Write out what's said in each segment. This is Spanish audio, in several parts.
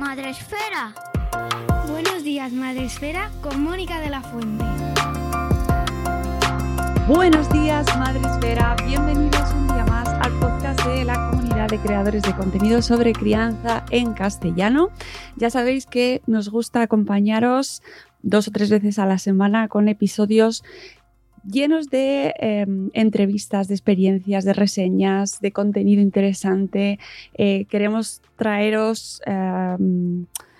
Días, Madre Esfera. Buenos días, Madre Esfera, con Mónica de la Fuente. Buenos días, Madre Esfera. Bienvenidos un día más al podcast de la comunidad de creadores de contenido sobre crianza en castellano. Ya sabéis que nos gusta acompañaros dos o tres veces a la semana con episodios llenos de eh, entrevistas, de experiencias, de reseñas, de contenido interesante. Eh, queremos traeros eh,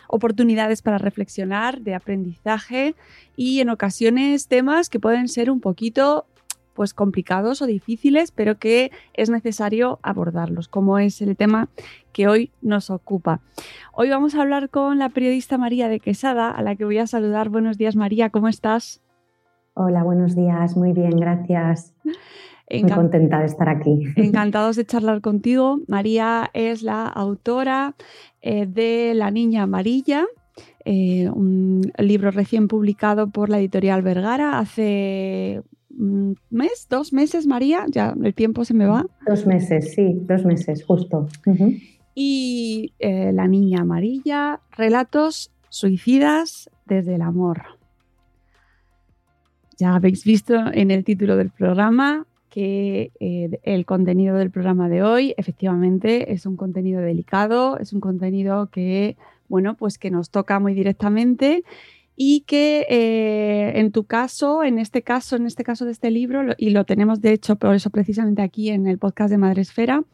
oportunidades para reflexionar, de aprendizaje y en ocasiones temas que pueden ser un poquito pues complicados o difíciles, pero que es necesario abordarlos, como es el tema que hoy nos ocupa. Hoy vamos a hablar con la periodista María de Quesada, a la que voy a saludar. Buenos días, María, ¿cómo estás? Hola, buenos días. Muy bien, gracias. Muy contenta de estar aquí. Encantados de charlar contigo. María es la autora eh, de La Niña Amarilla, eh, un libro recién publicado por la editorial Vergara hace un mes, dos meses, María. Ya el tiempo se me va. Dos meses, sí, dos meses, justo. Y eh, La Niña Amarilla, relatos suicidas desde el amor. Ya habéis visto en el título del programa que eh, el contenido del programa de hoy efectivamente es un contenido delicado, es un contenido que, bueno, pues que nos toca muy directamente y que eh, en tu caso, en este caso, en este caso de este libro, y lo tenemos de hecho por eso precisamente aquí en el podcast de Madresfera,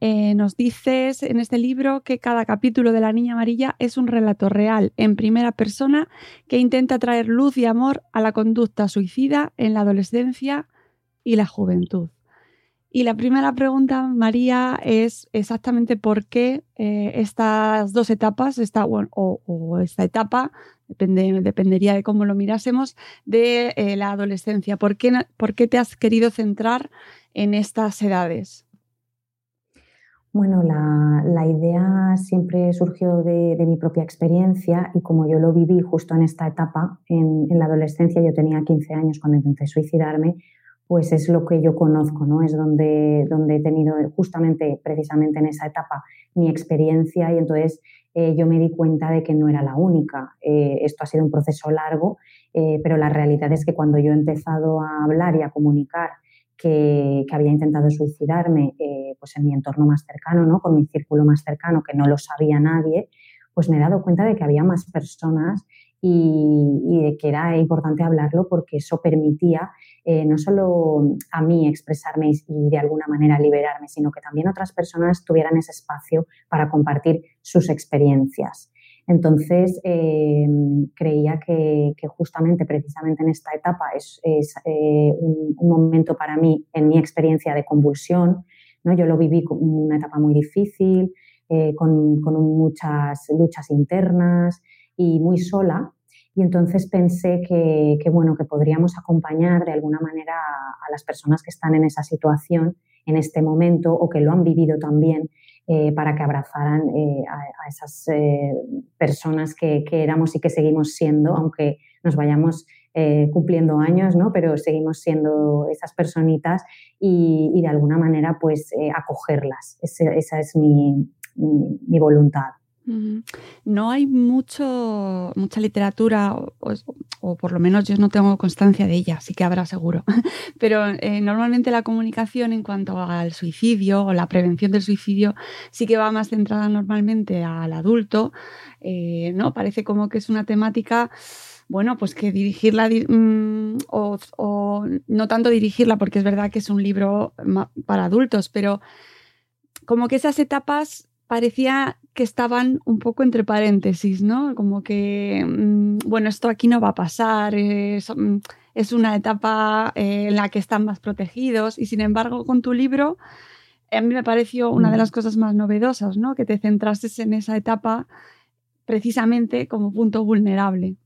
eh, nos dices en este libro que cada capítulo de La Niña Amarilla es un relato real en primera persona que intenta traer luz y amor a la conducta suicida en la adolescencia y la juventud. Y la primera pregunta, María, es exactamente por qué eh, estas dos etapas, esta, o, esta etapa, depende, dependería de cómo lo mirásemos, de eh, la adolescencia. ¿Por qué, ¿Por qué te has querido centrar en estas edades? Bueno, la, idea siempre surgió de, mi propia experiencia y como yo lo viví justo en esta etapa, en, la adolescencia, yo tenía 15 años cuando intenté suicidarme, pues es lo que yo conozco, ¿no? Es donde, donde he tenido justamente, precisamente en esa etapa, mi experiencia y entonces eh, yo me di cuenta de que no era la única. Eh, esto ha sido un proceso largo, eh, pero la realidad es que cuando yo he empezado a hablar y a comunicar que, había intentado suicidarme eh, pues en mi entorno más cercano, ¿no? con mi círculo más cercano, que no lo sabía nadie, pues me he dado cuenta de que había más personas y, de que era importante hablarlo porque eso permitía eh, no solo a mí expresarme y de alguna manera liberarme, sino que también otras personas tuvieran ese espacio para compartir sus experiencias. Entonces, eh, creía que, justamente, precisamente en esta etapa es, eh, un, momento para mí, en mi experiencia de convulsión. ¿no? Yo lo viví como una etapa muy difícil, eh, con, muchas luchas internas y muy sola. y entonces pensé que, bueno, que podríamos acompañar de alguna manera a, las personas que están en esa situación en este momento o que lo han vivido también eh, para que abrazaran eh, a, esas eh, personas que, éramos y que seguimos siendo, aunque nos vayamos cumpliendo años, ¿no? pero seguimos siendo esas personitas y, de alguna manera pues acogerlas. esa es mi voluntad. No hay mucho, mucha literatura, o, por lo menos yo no tengo constancia de ella, sí que habrá seguro. Pero eh, normalmente la comunicación en cuanto al suicidio o la prevención del suicidio sí que va más centrada normalmente al adulto, eh, ¿no? Parece como que es una temática bueno, pues que dirigirla mm, o, o, no tanto dirigirla, porque es verdad que es un libro para adultos, pero como que esas etapas parecía que estaban un poco entre paréntesis, ¿no? Como que, mm, bueno, esto aquí no va a pasar, es, mm, una etapa eh, en la que están más protegidos y sin embargo con tu libro a mí me pareció una de las cosas más novedosas, ¿no? Que te centrases en esa etapa precisamente como punto vulnerable.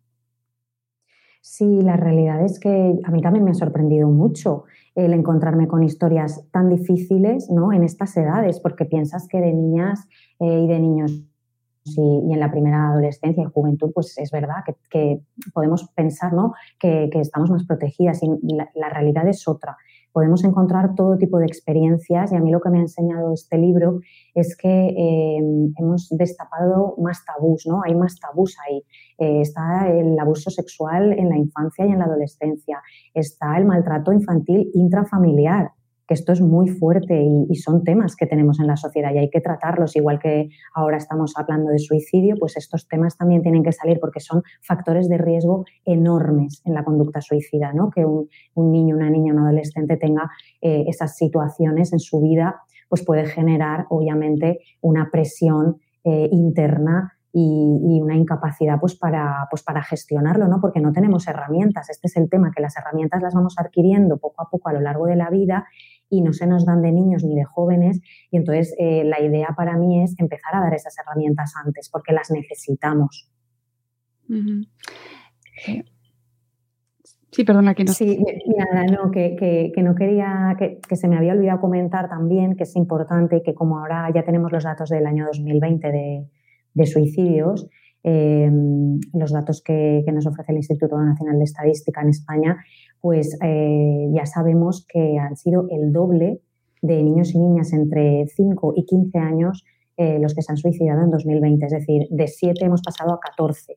Sí, la realidad es que a mí también me ha sorprendido mucho el encontrarme con historias tan difíciles ¿no? en estas edades, porque piensas que de niñas eh, y de niños y, en la primera adolescencia y juventud, pues es verdad que, podemos pensar ¿no? que, estamos más protegidas y la realidad es otra podemos encontrar todo tipo de experiencias y a mí lo que me ha enseñado este libro es que em, hemos destapado más tabús, ¿no? Hay más tabús ahí. Eh, está el abuso sexual en la infancia y en la adolescencia, está el maltrato infantil intrafamiliar, que esto es muy fuerte y, son temas que tenemos en la sociedad y hay que tratarlos, igual que ahora estamos hablando de suicidio, pues estos temas también tienen que salir porque son factores de riesgo enormes en la conducta suicida, ¿no? Que un, niño, una niña, un adolescente tenga eh, esas situaciones en su vida, pues puede generar obviamente una presión eh, interna y, una incapacidad pues para, pues para gestionarlo, ¿no? porque no tenemos herramientas. Este es el tema, que las herramientas las vamos adquiriendo poco a poco a lo largo de la vida y no se nos dan de niños ni de jóvenes. Y entonces eh, la idea para mí es empezar a dar esas herramientas antes, porque las necesitamos. Sí, perdona que no. Sí, nada, no, que, no quería, que, se me había olvidado comentar también que es importante que como ahora ya tenemos los datos del año 2020 de, de suicidios, em, los datos que, nos ofrece el Instituto Nacional de Estadística en España, pues eh, ya sabemos que han sido el doble de niños y niñas entre 5 y 15 años eh, los que se han suicidado en 2020. Es decir, de 7 hemos pasado a 14.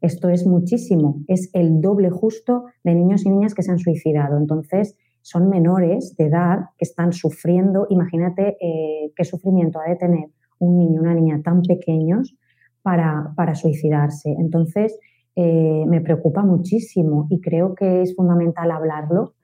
Esto es muchísimo, es el doble justo de niños y niñas que se han suicidado. Entonces, son menores de edad que están sufriendo. Imagínate eh, qué sufrimiento ha de tener un niño, una niña tan pequeños para, para suicidarse. Entonces, eh, me preocupa muchísimo y creo que es fundamental hablarlo.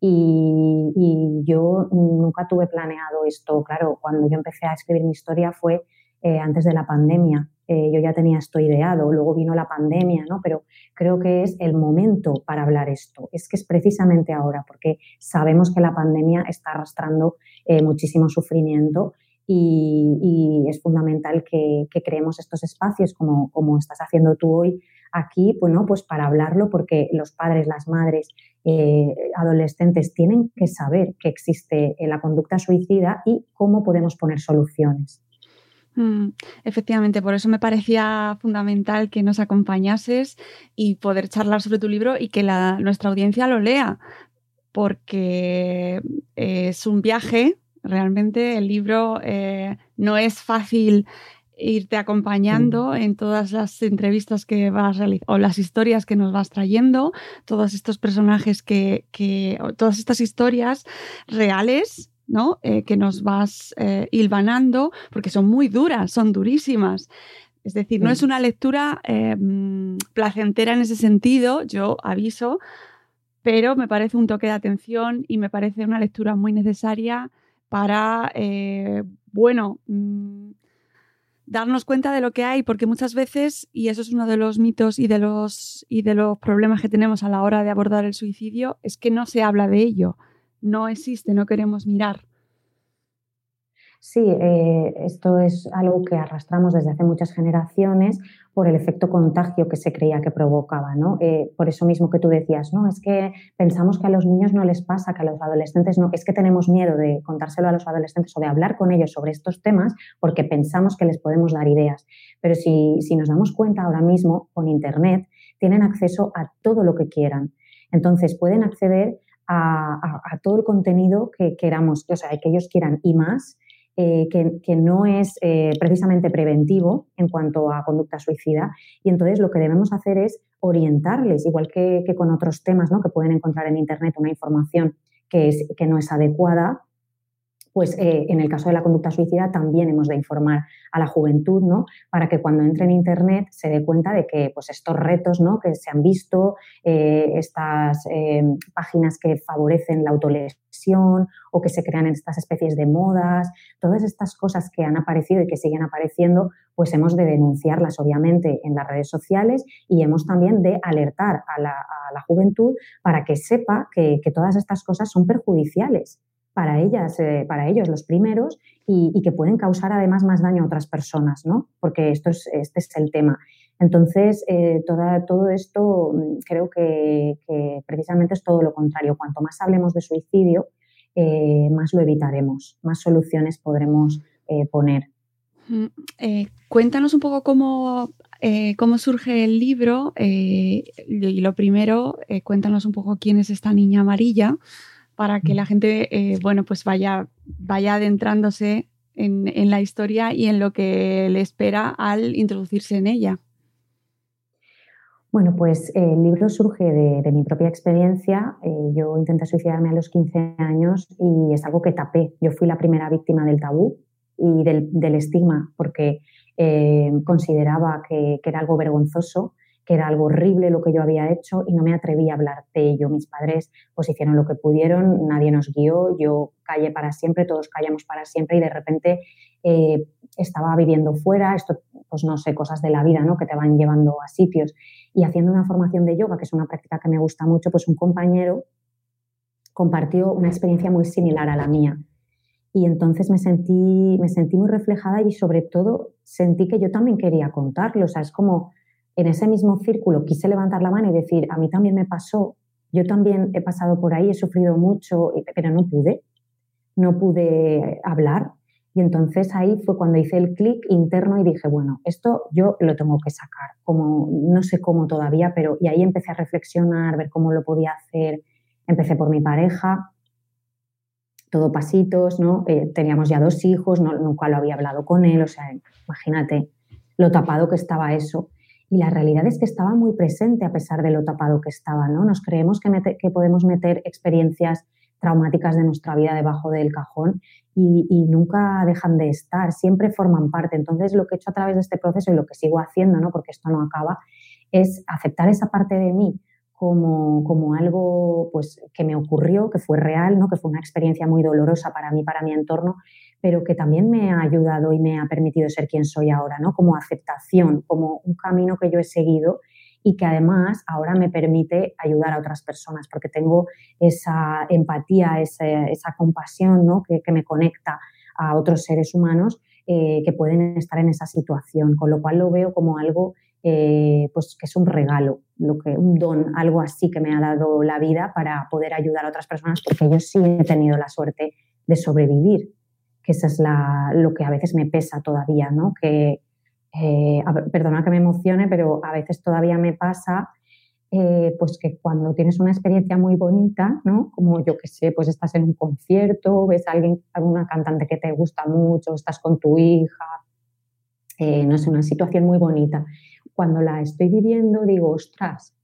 Y, yo nunca tuve planeado esto. Claro, cuando yo empecé a escribir mi historia fue eh, antes de la pandemia. Eh, yo ya tenía esto ideado, luego vino la pandemia, ¿no? Pero creo que es el momento para hablar esto. Es que es precisamente ahora, porque sabemos que la pandemia está arrastrando muchísimo sufrimiento y, es fundamental que, creemos estos espacios como, como estás haciendo tú hoy aquí, bueno, pues para hablarlo, porque los padres, las madres, eh, adolescentes tienen que saber que existe la conducta suicida y cómo podemos poner soluciones. Mm, efectivamente, por eso me parecía fundamental que nos acompañases y poder charlar sobre tu libro y que la, nuestra audiencia lo lea, porque es un viaje Realmente el libro eh, no es fácil irte acompañando en todas las entrevistas que vas realizando o las historias que nos vas trayendo, todos estos personajes que, todas estas historias reales, ¿no? Eh, que nos vas eh, hilvanando, porque son muy duras, son durísimas. Es decir, no es una lectura mm, placentera en ese sentido, yo aviso, pero me parece un toque de atención y me parece una lectura muy necesaria para, eh, bueno, mm, darnos cuenta de lo que hay, porque muchas veces, y eso es uno de los mitos y de los, y de los problemas que tenemos a la hora de abordar el suicidio, es que no se habla de ello, no existe, no queremos mirar. Sí, eh, esto es algo que arrastramos desde hace muchas generaciones por el efecto contagio que se creía que provocaba, ¿no? Eh, por eso mismo que tú decías, no, es que pensamos que a los niños no les pasa, que a los adolescentes no, es que tenemos miedo de contárselo a los adolescentes o de hablar con ellos sobre estos temas porque pensamos que les podemos dar ideas. Pero si, si nos damos cuenta ahora mismo con Internet, tienen acceso a todo lo que quieran. Entonces pueden acceder a, todo el contenido que queramos, o sea, que ellos quieran y más, eh, que, no es eh, precisamente preventivo en cuanto a conducta suicida. Y entonces lo que debemos hacer es orientarles, igual que, con otros temas ¿no? que pueden encontrar en Internet una información que, es, que no es adecuada, pues eh, en el caso de la conducta suicida también hemos de informar a la juventud, ¿no? Para que cuando entre en Internet se dé cuenta de que pues, estos retos ¿no? que se han visto, eh, estas eh, páginas que favorecen la autolesión o que se crean estas especies de modas, todas estas cosas que han aparecido y que siguen apareciendo, pues hemos de denunciarlas obviamente en las redes sociales y hemos también de alertar a la, juventud para que sepa que todas estas cosas son perjudiciales para ellas, eh, para ellos los primeros y, que pueden causar además más daño a otras personas, ¿no? Porque esto es, este es el tema. Entonces, eh, todo esto mm, creo que, precisamente es todo lo contrario. Cuanto más hablemos de suicidio, eh, más lo evitaremos, más soluciones podremos poner. Mm, cuéntanos un poco cómo, cómo surge el libro y lo primero, cuéntanos un poco quién es esta niña amarilla para que la gente, eh, bueno, pues vaya, vaya adentrándose en, la historia y en lo que le espera al introducirse en ella. Bueno, pues eh, el libro surge de, mi propia experiencia. Eh, yo intenté suicidarme a los 15 años y es algo que tapé. Yo fui la primera víctima del tabú y del, estigma porque consideraba que, que, era algo vergonzoso que era algo horrible lo que yo había hecho y no me atreví a hablar de ello. Mis padres pues hicieron lo que pudieron, nadie nos guió, yo callé para siempre, todos callamos para siempre y de repente eh, estaba viviendo fuera, esto pues no sé, cosas de la vida, ¿no? Que te van llevando a sitios. Y haciendo una formación de yoga, que es una práctica que me gusta mucho, pues un compañero compartió una experiencia muy similar a la mía. Y entonces me sentí, me sentí muy reflejada y sobre todo sentí que yo también quería contarlo. O sea, es como en ese mismo círculo quise levantar la mano y decir, a mí también me pasó, yo también he pasado por ahí, he sufrido mucho, pero no pude, no pude hablar. Y entonces ahí fue cuando hice el clic interno y dije, bueno, esto yo lo tengo que sacar, como no sé cómo todavía, pero y ahí empecé a reflexionar, ver cómo lo podía hacer. Empecé por mi pareja, todo pasitos, ¿no? Eh, teníamos ya dos hijos, nunca lo había hablado con él, o sea, imagínate lo tapado que estaba eso. Y la realidad es que estaba muy presente a pesar de lo tapado que estaba, ¿no? Nos creemos que, podemos meter experiencias traumáticas de nuestra vida debajo del cajón y, y, nunca dejan de estar, siempre forman parte. Entonces, lo que he hecho a través de este proceso y lo que sigo haciendo, ¿no? porque esto no acaba, es aceptar esa parte de mí como, como algo pues, que me ocurrió, que fue real, ¿no? que fue una experiencia muy dolorosa para mí, para mi entorno, pero que también me ha ayudado y me ha permitido ser quien soy ahora, ¿no? Como aceptación, como un camino que yo he seguido y que además ahora me permite ayudar a otras personas porque tengo esa empatía, esa, compasión ¿no? que, me conecta a otros seres humanos eh, que pueden estar en esa situación, con lo cual lo veo como algo eh, pues que es un regalo, lo que, un don, algo así que me ha dado la vida para poder ayudar a otras personas porque yo sí he tenido la suerte de sobrevivir que eso es lo que a veces me pesa todavía, ¿no? Que, eh, perdona que me emocione, pero a veces todavía me pasa eh, pues que cuando tienes una experiencia muy bonita, ¿no? Como yo que sé, pues estás en un concierto, ves a alguien, alguna cantante que te gusta mucho, estás con tu hija, eh, no sé, una situación muy bonita. Cuando la estoy viviendo digo, ostras,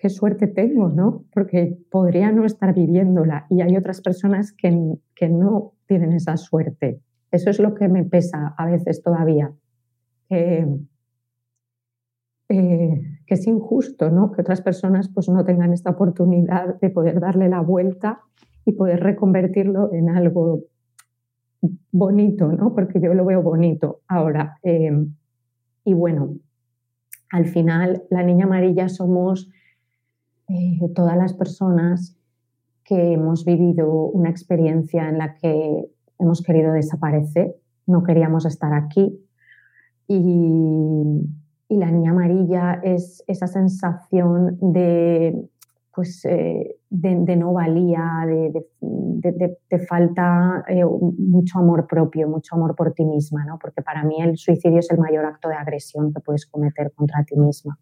qué suerte tengo, ¿no? Porque podría no estar viviéndola y hay otras personas que, que no tienen esa suerte. Eso es lo que me pesa a veces todavía. Eh, que es injusto, ¿no? Que otras personas pues no tengan esta oportunidad de poder darle la vuelta y poder reconvertirlo en algo bonito, ¿no? Porque yo lo veo bonito ahora. Eh, y bueno, al final la niña amarilla somos eh, todas las personas que hemos vivido una experiencia en la que hemos querido desaparecer, no queríamos estar aquí. Y, la niña amarilla es esa sensación de, pues, eh, de, no valía, de, falta eh, mucho amor propio, mucho amor por ti misma, ¿no? porque para mí el suicidio es el mayor acto de agresión que puedes cometer contra ti misma.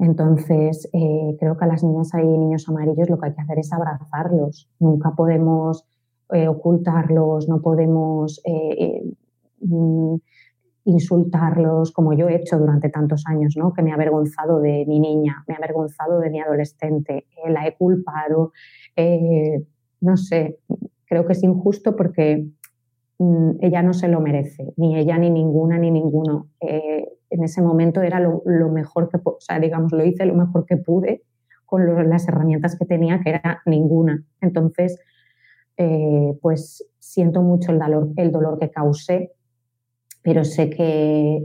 Entonces, eh, creo que a las niñas y niños amarillos lo que hay que hacer es abrazarlos. Nunca podemos eh, ocultarlos, no podemos eh, mm, insultarlos como yo he hecho durante tantos años, ¿no? que me he avergonzado de mi niña, me he avergonzado de mi adolescente, la he culpado, no sé, creo que es injusto porque mm, ella no se lo merece, ni ella, ni ninguna, ni ninguno en ese momento era lo, mejor que, o sea, digamos, lo hice lo mejor que pude con las herramientas que tenía, que era ninguna. Entonces, eh, pues siento mucho el dolor, el dolor que causé, pero sé que,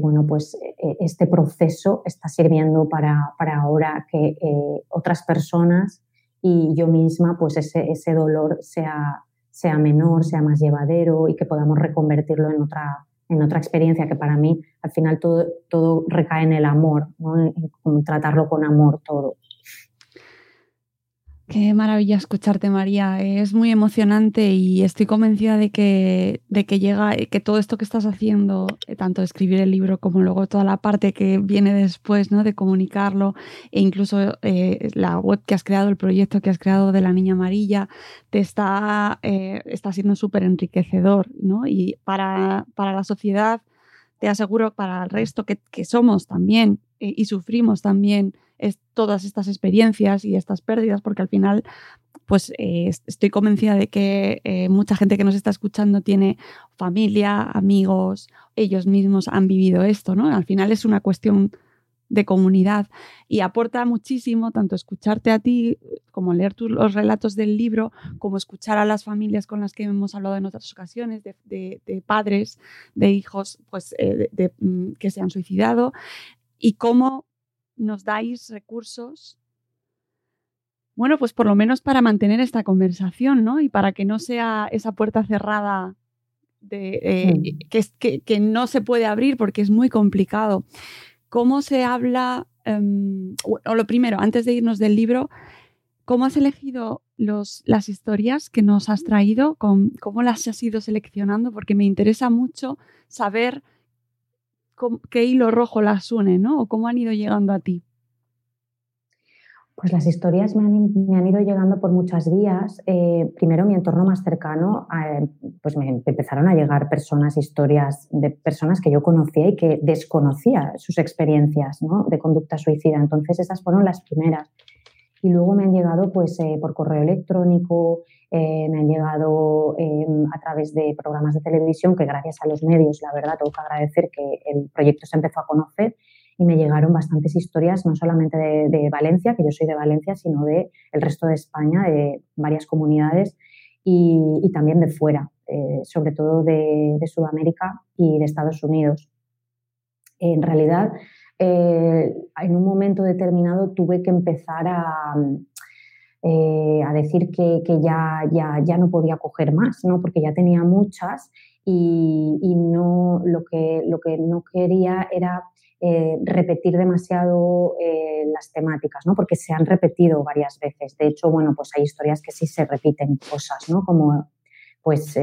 bueno, pues e, este proceso está sirviendo para, ahora que eh, otras personas y yo misma, pues ese, ese dolor sea, sea menor, sea más llevadero y que podamos reconvertirlo en otra, en otra experiencia que para mí al final todo, todo recae en el amor, en, tratarlo con amor todo. Qué maravilla escucharte, María. Es muy emocionante y estoy convencida de que, de que llega, que todo esto que estás haciendo, eh, tanto escribir el libro como luego toda la parte que viene después, ¿no? De comunicarlo, e incluso eh, la web que has creado, el proyecto que has creado de la Niña Amarilla, te está, eh, está siendo súper enriquecedor, ¿no? Y para, para la sociedad, te aseguro, para el resto que, que somos también y sufrimos también es todas estas experiencias y estas pérdidas, porque al final, pues eh, estoy convencida de que eh, mucha gente que nos está escuchando tiene familia, amigos, ellos mismos han vivido esto, ¿no? Al final es una cuestión de comunidad y aporta muchísimo tanto escucharte a ti como leer los relatos del libro, como escuchar a las familias con las que hemos hablado en otras ocasiones, de, padres, de hijos pues, eh, mm, que se han suicidado y cómo nos dais recursos, bueno, pues por lo menos para mantener esta conversación, ¿no? Y para que no sea esa puerta cerrada de, eh, que, que, no se puede abrir porque es muy complicado. ¿Cómo se habla, em, o lo primero, antes de irnos del libro, ¿cómo has elegido los, las historias que nos has traído? ¿Cómo las has ido seleccionando? Porque me interesa mucho saber qué hilo rojo las une, ¿no? O cómo han ido llegando a ti. Pues las historias me han, ido llegando por muchas vías. Eh, primero, mi entorno más cercano, pues me empezaron a llegar personas, historias de personas que yo conocía y que desconocía sus experiencias de conducta suicida. Entonces, esas fueron las primeras. Y luego me han llegado pues, eh, por correo electrónico, me han llegado a través de programas de televisión, que gracias a los medios, la verdad, tengo que agradecer que el proyecto se empezó a conocer y me llegaron bastantes historias, no solamente de, Valencia, que yo soy de Valencia, sino de el resto de España, de varias comunidades y, también de fuera, eh, sobre todo de, Sudamérica y de Estados Unidos. En realidad, eh, en un momento determinado tuve que empezar a, eh, a decir que, ya, ya, ya, no podía coger más, ¿no? porque ya tenía muchas y, y, no, lo, que, lo que no quería era eh, repetir demasiado las temáticas, ¿no? porque se han repetido varias veces. De hecho, bueno, pues hay historias que sí se repiten cosas, ¿no? como pues,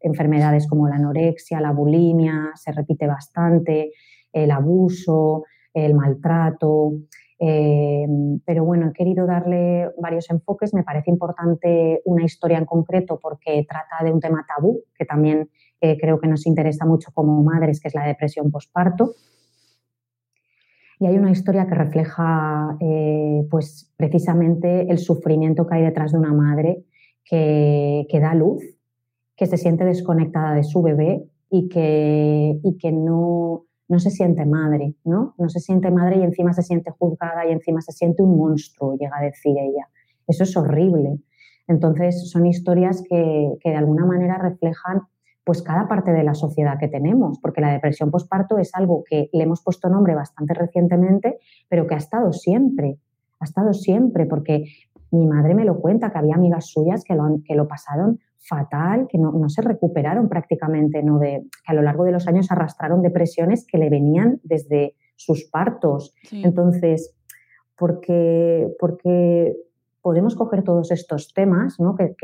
enfermedades como la anorexia, la bulimia, se repite bastante, el abuso, el maltrato. pero bueno, he querido darle varios enfoques. Me parece importante una historia en concreto porque trata de un tema tabú que también creo que nos interesa mucho como madres, que es la depresión postparto. Y hay una historia que refleja eh, pues, precisamente el sufrimiento que hay detrás de una madre que, da luz, que se siente desconectada de su bebé y que, y que no, no se siente madre, ¿no? No se siente madre y encima se siente juzgada y encima se siente un monstruo, llega a decir ella. Eso es horrible. Entonces, son historias que, que de alguna manera reflejan pues cada parte de la sociedad que tenemos, porque la depresión postparto es algo que le hemos puesto nombre bastante recientemente, pero que ha estado siempre, ha estado siempre, porque mi madre me lo cuenta, que había amigas suyas que lo, que lo pasaron fatal, que no, se recuperaron prácticamente, ¿no? de, que a lo largo de los años arrastraron depresiones que le venían desde sus partos. Entonces, porque, porque podemos coger todos estos temas ¿no? que,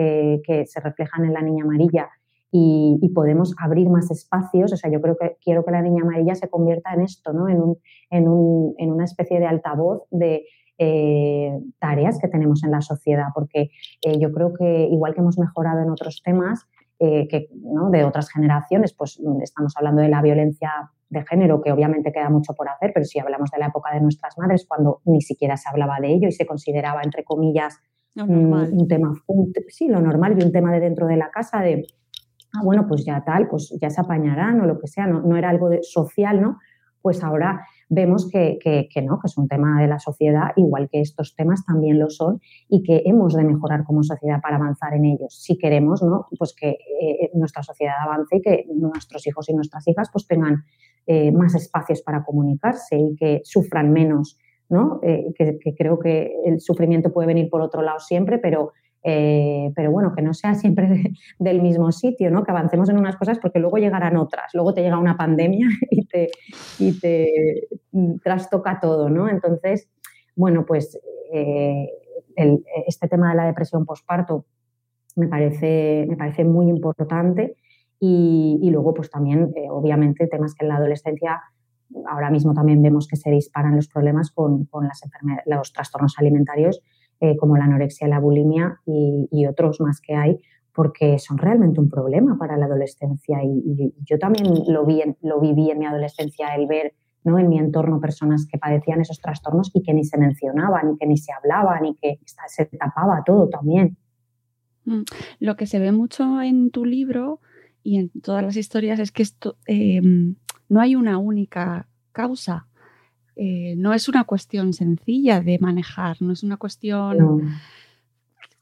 que, se reflejan en la niña amarilla y, podemos abrir más espacios. O sea, yo creo que quiero que la niña amarilla se convierta en esto, ¿no? en, un, en, un, en una especie de altavoz de eh, tareas que tenemos en la sociedad, porque eh, yo creo que igual que hemos mejorado en otros temas, eh, que, ¿no? de otras generaciones, pues estamos hablando de la violencia de género, que obviamente queda mucho por hacer, pero si hablamos de la época de nuestras madres, cuando ni siquiera se hablaba de ello y se consideraba, entre comillas, mm, un, tema, sí, lo normal y un tema de dentro de la casa, de, ah, bueno, pues ya tal, pues ya se apañarán o lo que sea, no, no era algo de, social, ¿no? Pues ahora vemos que, no, que es un tema de la sociedad, igual que estos temas también lo son y que hemos de mejorar como sociedad para avanzar en ellos. Si queremos, ¿no? Pues que eh, nuestra sociedad avance y que nuestros hijos y nuestras hijas pues tengan eh, más espacios para comunicarse y que sufran menos, ¿no? Eh, que, creo que el sufrimiento puede venir por otro lado siempre, pero eh, pero bueno, que no sea siempre del mismo sitio, ¿no? Que avancemos en unas cosas porque luego llegarán otras. Luego te llega una pandemia y te, te trastoca todo, ¿no? Entonces, bueno, pues eh, este tema de la depresión postparto me parece, me parece muy importante y, luego, pues también, eh, obviamente, temas que en la adolescencia ahora mismo también vemos que se disparan los problemas con, con las los trastornos alimentarios eh, como la anorexia, la bulimia y, otros más que hay, porque son realmente un problema para la adolescencia. Y, yo también lo, vi lo viví en mi adolescencia, el ver ¿no? en mi entorno personas que padecían esos trastornos y que ni se mencionaban, ni que ni se hablaban, ni que se tapaba todo también. Mm, lo que se ve mucho en tu libro y en todas las historias es que esto, em, no hay una única causa. Eh, no es una cuestión sencilla de manejar, no es una cuestión...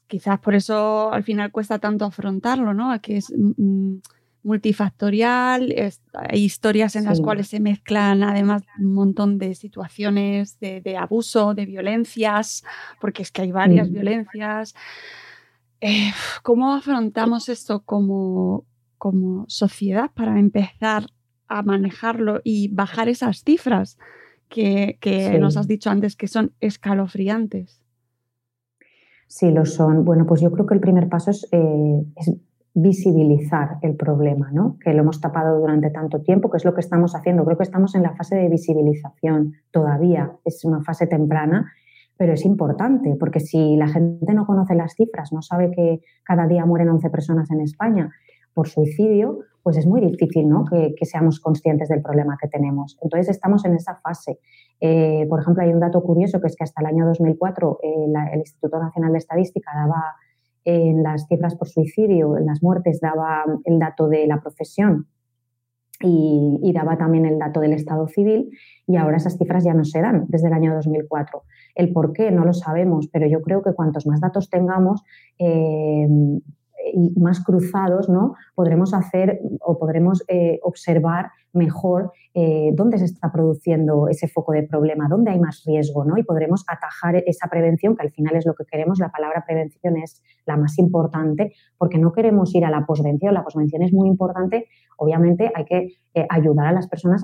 Quizás por eso al final cuesta tanto afrontarlo, ¿no? Que es mm, mm, multifactorial, hay historias en las cuales se mezclan además un montón de situaciones de, abuso, de violencias, porque es que hay varias mm. violencias. Eh, ¿Cómo afrontamos esto como, como sociedad para empezar a manejarlo y bajar esas cifras? Que, nos has dicho antes que son escalofriantes. Sí, lo son. Bueno, pues yo creo que el primer paso es, eh, visibilizar el problema, ¿no? Que lo hemos tapado durante tanto tiempo, que es lo que estamos haciendo. Creo que estamos en la fase de visibilización todavía. Es una fase temprana, pero es importante, porque si la gente no conoce las cifras, no sabe que cada día mueren 11 personas en España por suicidio, pues es muy difícil ¿no? que, seamos conscientes del problema que tenemos. Entonces estamos en esa fase. Eh, por ejemplo, hay un dato curioso que es que hasta el año 2004 eh, el Instituto Nacional de Estadística daba en las cifras por suicidio, en las muertes, daba el dato de la profesión y, y, daba también el dato del estado civil y ahora esas cifras ya no se dan desde el año 2004. El por qué no lo sabemos, pero yo creo que cuantos más datos tengamos, eh, y más cruzados, ¿no? podremos hacer o podremos eh, observar mejor eh, dónde se está produciendo ese foco de problema, dónde hay más riesgo, ¿no? Y podremos atajar esa prevención, que al final es lo que queremos. La palabra prevención es la más importante, porque no queremos ir a la posvención. La posvención es muy importante. Obviamente hay que eh, ayudar a las personas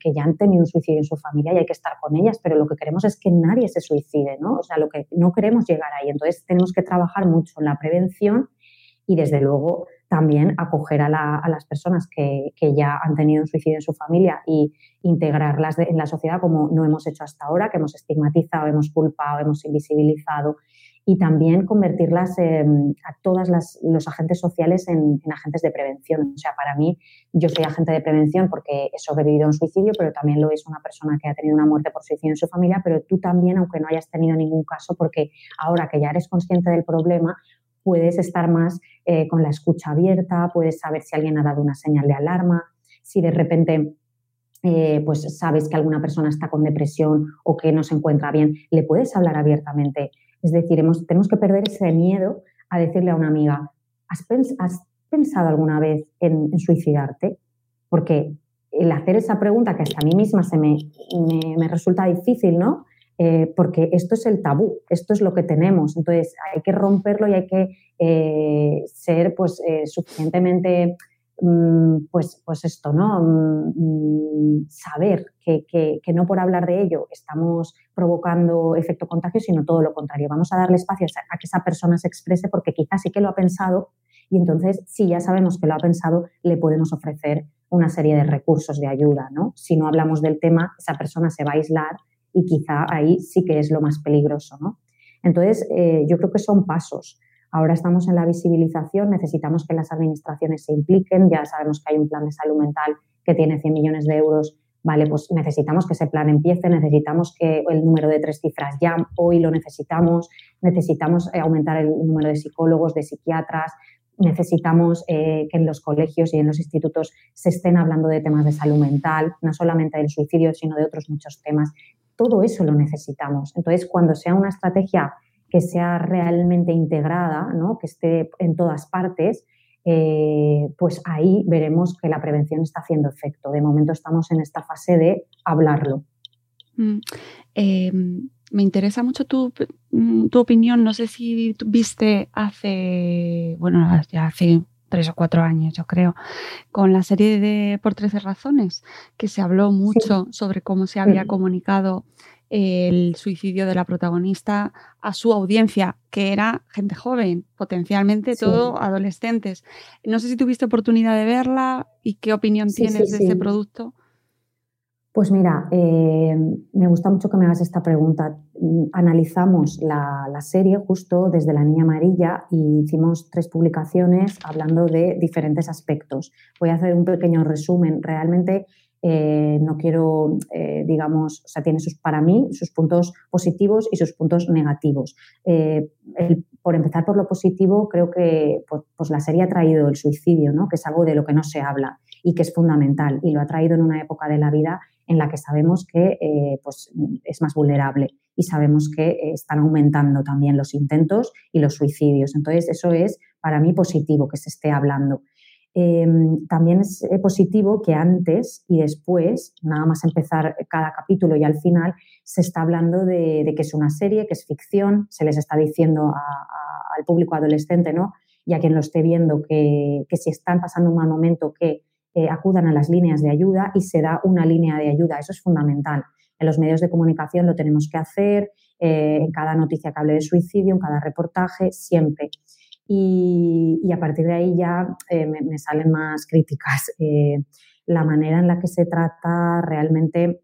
que ya han tenido un suicidio en su familia y hay que estar con ellas, pero lo que queremos es que nadie se suicide, ¿no? O sea, lo que no queremos llegar ahí. Entonces tenemos que trabajar mucho en la prevención y desde luego también acoger a, las personas que, ya han tenido un suicidio en su familia y integrarlas en la sociedad como no hemos hecho hasta ahora, que hemos estigmatizado, hemos culpado, hemos invisibilizado y también convertirlas a todos los agentes sociales en, agentes de prevención. O sea, para mí, yo soy agente de prevención porque he sobrevivido a un suicidio, pero también lo es una persona que ha tenido una muerte por suicidio en su familia, pero tú también, aunque no hayas tenido ningún caso, porque ahora que ya eres consciente del problema, puedes estar más eh, con la escucha abierta, puedes saber si alguien ha dado una señal de alarma, si de repente eh, pues sabes que alguna persona está con depresión o que no se encuentra bien, le puedes hablar abiertamente. Es decir, tenemos que perder ese miedo a decirle a una amiga, ¿has, pensado alguna vez en, suicidarte? Porque el hacer esa pregunta, que hasta a mí misma se me, me, resulta difícil, ¿no? Eh, porque esto es el tabú, esto es lo que tenemos. Entonces hay que romperlo y hay que eh, ser pues, eh, suficientemente, mm, pues, pues esto, ¿no? Mm, saber que, que, no por hablar de ello estamos provocando efecto contagio, sino todo lo contrario. Vamos a darle espacio a que esa persona se exprese porque quizás sí que lo ha pensado y entonces, si ya sabemos que lo ha pensado, le podemos ofrecer una serie de recursos de ayuda, ¿no? Si no hablamos del tema, esa persona se va a aislar y quizá ahí sí que es lo más peligroso, ¿no? Entonces, eh, yo creo que son pasos. Ahora estamos en la visibilización, necesitamos que las administraciones se impliquen, ya sabemos que hay un plan de salud mental que tiene 100 millones de euros, vale, pues necesitamos que ese plan empiece, necesitamos que el número de tres cifras ya hoy lo necesitamos, necesitamos eh, aumentar el número de psicólogos, de psiquiatras, necesitamos eh, que en los colegios y en los institutos se estén hablando de temas de salud mental, no solamente del suicidio, sino de otros muchos temas. Todo eso lo necesitamos. Entonces, cuando sea una estrategia que sea realmente integrada, ¿no? que esté en todas partes, eh, pues ahí veremos que la prevención está haciendo efecto. De momento estamos en esta fase de hablarlo. Mm. Em, me interesa mucho mm, tu, opinión. No sé si viste hace, bueno, ya hace tres o cuatro años, yo creo, con la serie de Por 13 razones, que se habló mucho sobre cómo se había comunicado el suicidio de la protagonista a su audiencia, que era gente joven, potencialmente todo adolescentes. No sé si tuviste oportunidad de verla y qué opinión tienes de ese producto. Pues mira, eh, me gusta mucho que me hagas esta pregunta. Analizamos la, serie justo desde La Niña Amarilla y hicimos tres publicaciones hablando de diferentes aspectos. Voy a hacer un pequeño resumen. Realmente eh, no quiero, eh, digamos, o sea, tiene sus, para mí sus puntos positivos y sus puntos negativos. por empezar por lo positivo, creo que pues, pues, la serie ha traído el suicidio, ¿no? que es algo de lo que no se habla y que es fundamental y lo ha traído en una época de la vida en la que sabemos que eh, pues, es más vulnerable y sabemos que eh, están aumentando también los intentos y los suicidios. Entonces, eso es para mí positivo que se esté hablando. Em, también es eh, positivo que antes y después, nada más empezar cada capítulo y al final, se está hablando de, que es una serie, que es ficción, se les está diciendo al público adolescente, ¿no? Y a quien lo esté viendo que, que si están pasando un mal momento, que eh, acudan a las líneas de ayuda y se da una línea de ayuda. Eso es fundamental. En los medios de comunicación lo tenemos que hacer, eh, en cada noticia que hable de suicidio, en cada reportaje, siempre. Y, a partir de ahí ya eh, me, salen más críticas. la manera en la que se trata realmente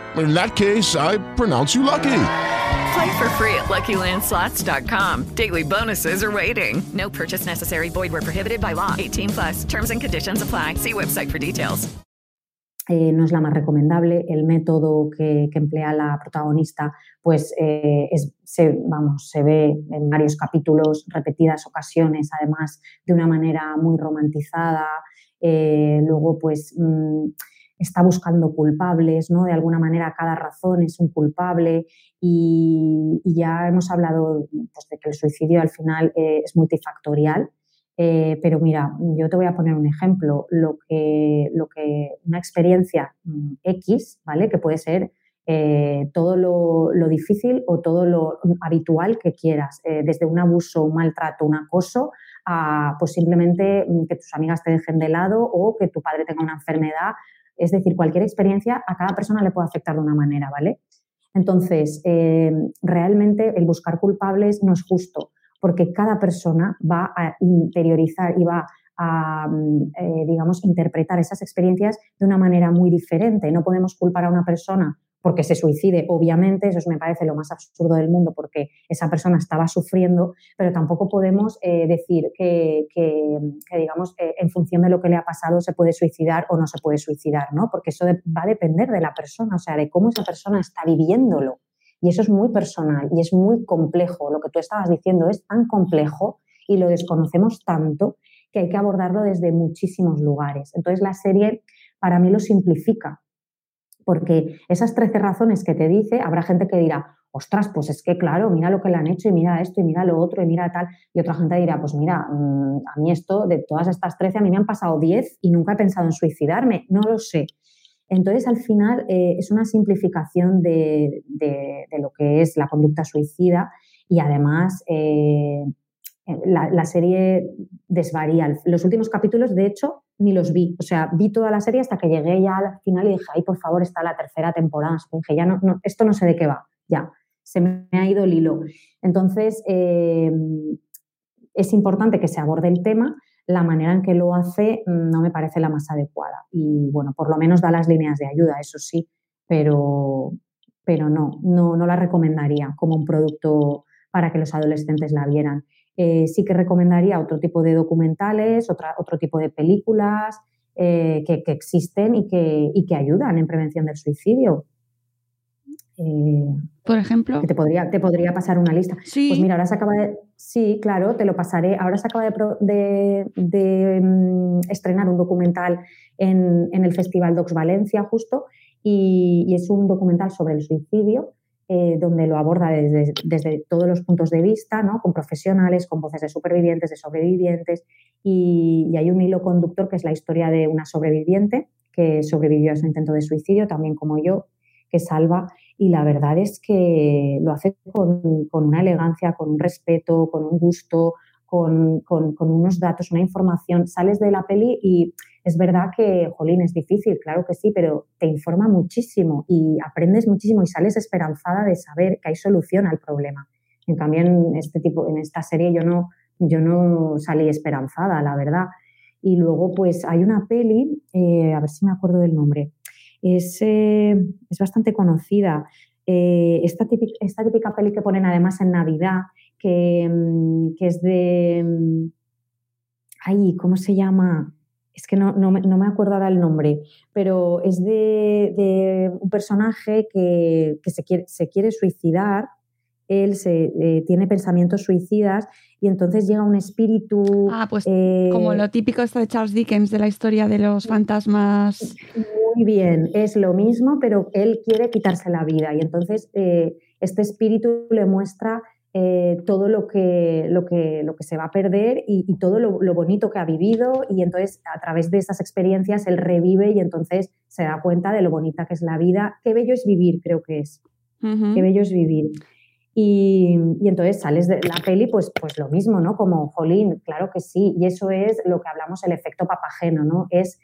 In that case, I pronounce you lucky. Play for free at LuckyLandSlots.com. Daily bonuses are waiting. No purchase necessary. Void where prohibited by law. 18 plus. Terms and conditions apply. See website for details. Eh, no es la más recomendable. El método que, que emplea la protagonista, pues eh, es, se, vamos, se ve en varios capítulos, repetidas ocasiones, además de una manera muy romantizada. Eh, luego, pues. Mmm, está buscando culpables, ¿no? De alguna manera cada razón es un culpable y, ya hemos hablado pues, de que el suicidio al final eh, es multifactorial. Eh, pero mira, yo te voy a poner un ejemplo. Lo que, lo que una experiencia mm, X, ¿vale? Que puede ser eh, todo lo, difícil o todo lo habitual que quieras, desde un abuso, un maltrato, un acoso, a pues simplemente mm, que tus amigas te dejen de lado o que tu padre tenga una enfermedad. Es decir, cualquier experiencia a cada persona le puede afectar de una manera, ¿vale? Entonces, realmente el buscar culpables no es justo porque cada persona va a interiorizar y va a, mm, eh, digamos, interpretar esas experiencias de una manera muy diferente. No podemos culpar a una persona porque se suicide, obviamente, eso me parece lo más absurdo del mundo porque esa persona estaba sufriendo, pero tampoco podemos eh, decir que, digamos, eh, en función de lo que le ha pasado se puede suicidar o no se puede suicidar, ¿no? Porque eso va a depender de la persona, o sea, de cómo esa persona está viviéndolo. Y eso es muy personal y es muy complejo. Lo que tú estabas diciendo es tan complejo y lo desconocemos tanto que hay que abordarlo desde muchísimos lugares. Entonces la serie para mí lo simplifica, porque esas 13 razones que te dice, habrá gente que dirá, ostras, pues es que claro, mira lo que le han hecho y mira esto y mira lo otro y mira tal. Y otra gente dirá, pues mira, mm, a mí esto, de todas estas 13, a mí me han pasado 10 y nunca he pensado en suicidarme. No lo sé. Entonces, al final, eh, es una simplificación de, lo que es la conducta suicida y además eh, la, serie desvaría. Los últimos capítulos, de hecho, ni los vi. O sea, vi toda la serie hasta que llegué ya al final y dije, ay, por favor, está la tercera temporada. dije, ya no, esto no sé de qué va, ya, se me ha ido el hilo. Entonces, eh, es importante que se aborde el tema, la manera en que lo hace mm, no me parece la más adecuada. Y bueno, por lo menos da las líneas de ayuda, eso sí, pero, pero no, no, no la recomendaría como un producto para que los adolescentes la vieran. Eh, sí que recomendaría otro tipo de documentales, otra, otro tipo de películas eh, que, que, existen y que, y que ayudan en prevención del suicidio. Eh, Por ejemplo. te podría, te podría pasar una lista. Sí. Pues mira, ahora se acaba de. Sí, claro, te lo pasaré. Ahora se acaba de, de, mm, estrenar un documental en, el Festival Docs Valencia, justo, y, es un documental sobre el suicidio. Eh, donde lo aborda desde, desde, todos los puntos de vista, ¿no? con profesionales, con voces de supervivientes, de sobrevivientes, y, y hay un hilo conductor que es la historia de una sobreviviente que sobrevivió a su intento de suicidio, también como yo, que salva y la verdad es que lo hace con, una elegancia, con un respeto, con un gusto, con, unos datos, una información. Sales de la peli y es verdad que, jolín, es difícil, claro que sí, pero te informa muchísimo y aprendes muchísimo y sales esperanzada de saber que hay solución al problema. En cambio, en, este tipo, en esta serie yo no, yo no salí esperanzada, la verdad. Y luego, pues hay una peli, eh, a ver si me acuerdo del nombre, es, eh, es bastante conocida. Eh, esta, típica, peli que ponen además en Navidad, que, mm, que es de... Mm, ay, ¿cómo se llama? Es que no, no, no, me acuerdo ahora el nombre, pero es de, de un personaje que, que se, quiere, se quiere suicidar él se, eh, tiene pensamientos suicidas y entonces llega un espíritu... Ah, pues como lo típico esto de Charles Dickens de la historia de los fantasmas. Muy bien, es lo mismo, pero él quiere quitarse la vida y entonces eh, este espíritu le muestra eh, todo lo que, lo, que, lo que se va a perder y, todo lo, bonito que ha vivido y entonces a través de esas experiencias él revive y entonces se da cuenta de lo bonita que es la vida. Qué bello es vivir, creo que es. Qué bello es vivir. Y, y, entonces sales de la peli, pues, pues lo mismo, ¿no? Como, jolín, claro que sí. Y eso es lo que hablamos, el efecto papageno, ¿no? Es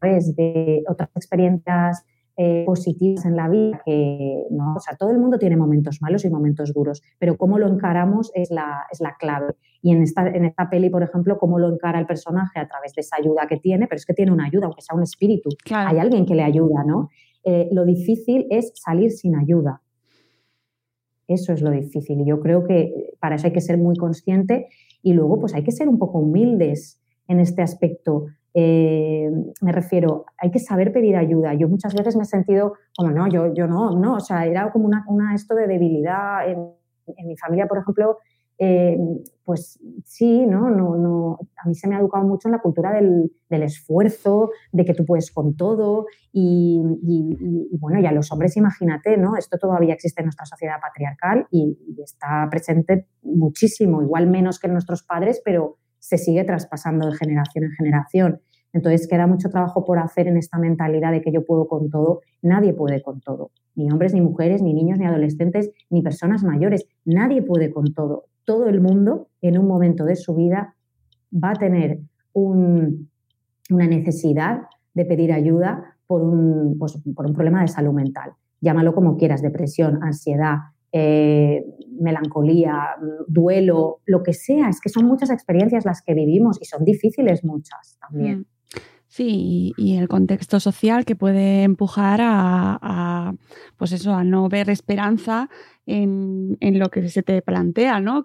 de otras experiencias eh, positivas en la vida, que no, o sea, todo el mundo tiene momentos malos y momentos duros, pero cómo lo encaramos es la, es la clave. Y en esta, en esta peli, por ejemplo, cómo lo encara el personaje a través de esa ayuda que tiene, pero es que tiene una ayuda, aunque sea un espíritu. Hay alguien que le ayuda, ¿no? Eh, lo difícil es salir sin ayuda. Eso es lo difícil. Y yo creo que para eso hay que ser muy consciente y luego pues hay que ser un poco humildes en este aspecto. Eh, me refiero, hay que saber pedir ayuda. Yo muchas veces me he sentido como, no, yo, yo no, no, o sea, era como una, esto de debilidad. En, mi familia, por ejemplo, eh, pues sí, ¿no? No, no, a mí se me ha educado mucho en la cultura del, esfuerzo, de que tú puedes con todo y, y, bueno, ya los hombres, imagínate, ¿no? Esto todavía existe en nuestra sociedad patriarcal y, está presente muchísimo, igual menos que en nuestros padres, pero se sigue traspasando de generación en generación. Entonces queda mucho trabajo por hacer en esta mentalidad de que yo puedo con todo. Nadie puede con todo. Ni hombres, ni mujeres, ni niños, ni adolescentes, ni personas mayores. Nadie puede con todo. Todo el mundo en un momento de su vida va a tener una necesidad de pedir ayuda por un, pues, por un problema de salud mental. Llámalo como quieras, depresión, ansiedad, eh, melancolía, duelo, lo que sea. Es que son muchas experiencias las que vivimos y son difíciles muchas también. Mm. Sí, y, el contexto social que puede empujar a, pues eso, a no ver esperanza en, lo que se te plantea, ¿no?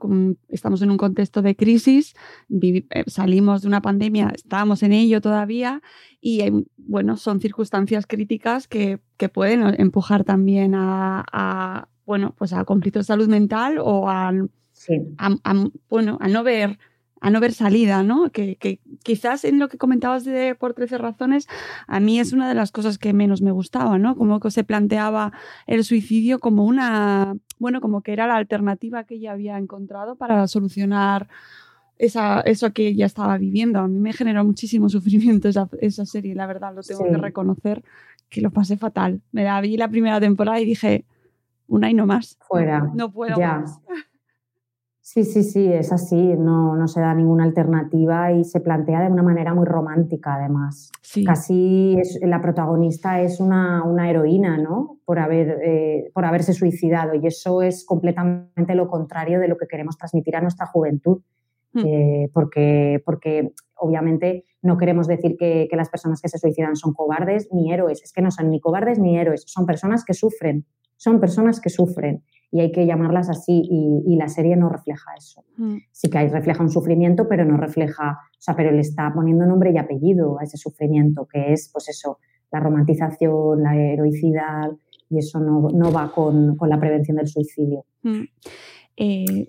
estamos en un contexto de crisis, eh, salimos de una pandemia, estamos en ello todavía y, bueno, son circunstancias críticas que, pueden empujar también a, bueno, pues a conflictos de salud mental o a, bueno, a no ver a no ver salida, ¿no? Que, quizás en lo que comentabas de por 13 razones, a mí es una de las cosas que menos me gustaba, ¿no? Como que se planteaba el suicidio como una, bueno, como que era la alternativa que ella había encontrado para solucionar esa, eso que ella estaba viviendo. A mí me generó muchísimo sufrimiento esa, esa serie, la verdad, lo tengo que reconocer, que lo pasé fatal. Me la vi la primera temporada y dije, una y no más. Fuera. No puedo más. Sí, sí, sí, es así, no, no, se da ninguna alternativa y se plantea de una manera muy romántica además. Casi es, la protagonista es una, una heroína, ¿no? Por, haber, eh, por haberse suicidado y eso es completamente lo contrario de lo que queremos transmitir a nuestra juventud. Hmm. Eh, porque, porque obviamente no queremos decir que, que las personas que se suicidan son cobardes ni héroes, es que no son ni cobardes ni héroes, son personas que sufren, son personas que sufren y hay que llamarlas así y, la serie no refleja eso. Mm. Sí que hay, refleja un sufrimiento, pero no refleja, o sea, pero le está poniendo nombre y apellido a ese sufrimiento, que es, pues eso, la romantización, la heroicidad, y eso no, va con, la prevención del suicidio. Mm. Eh,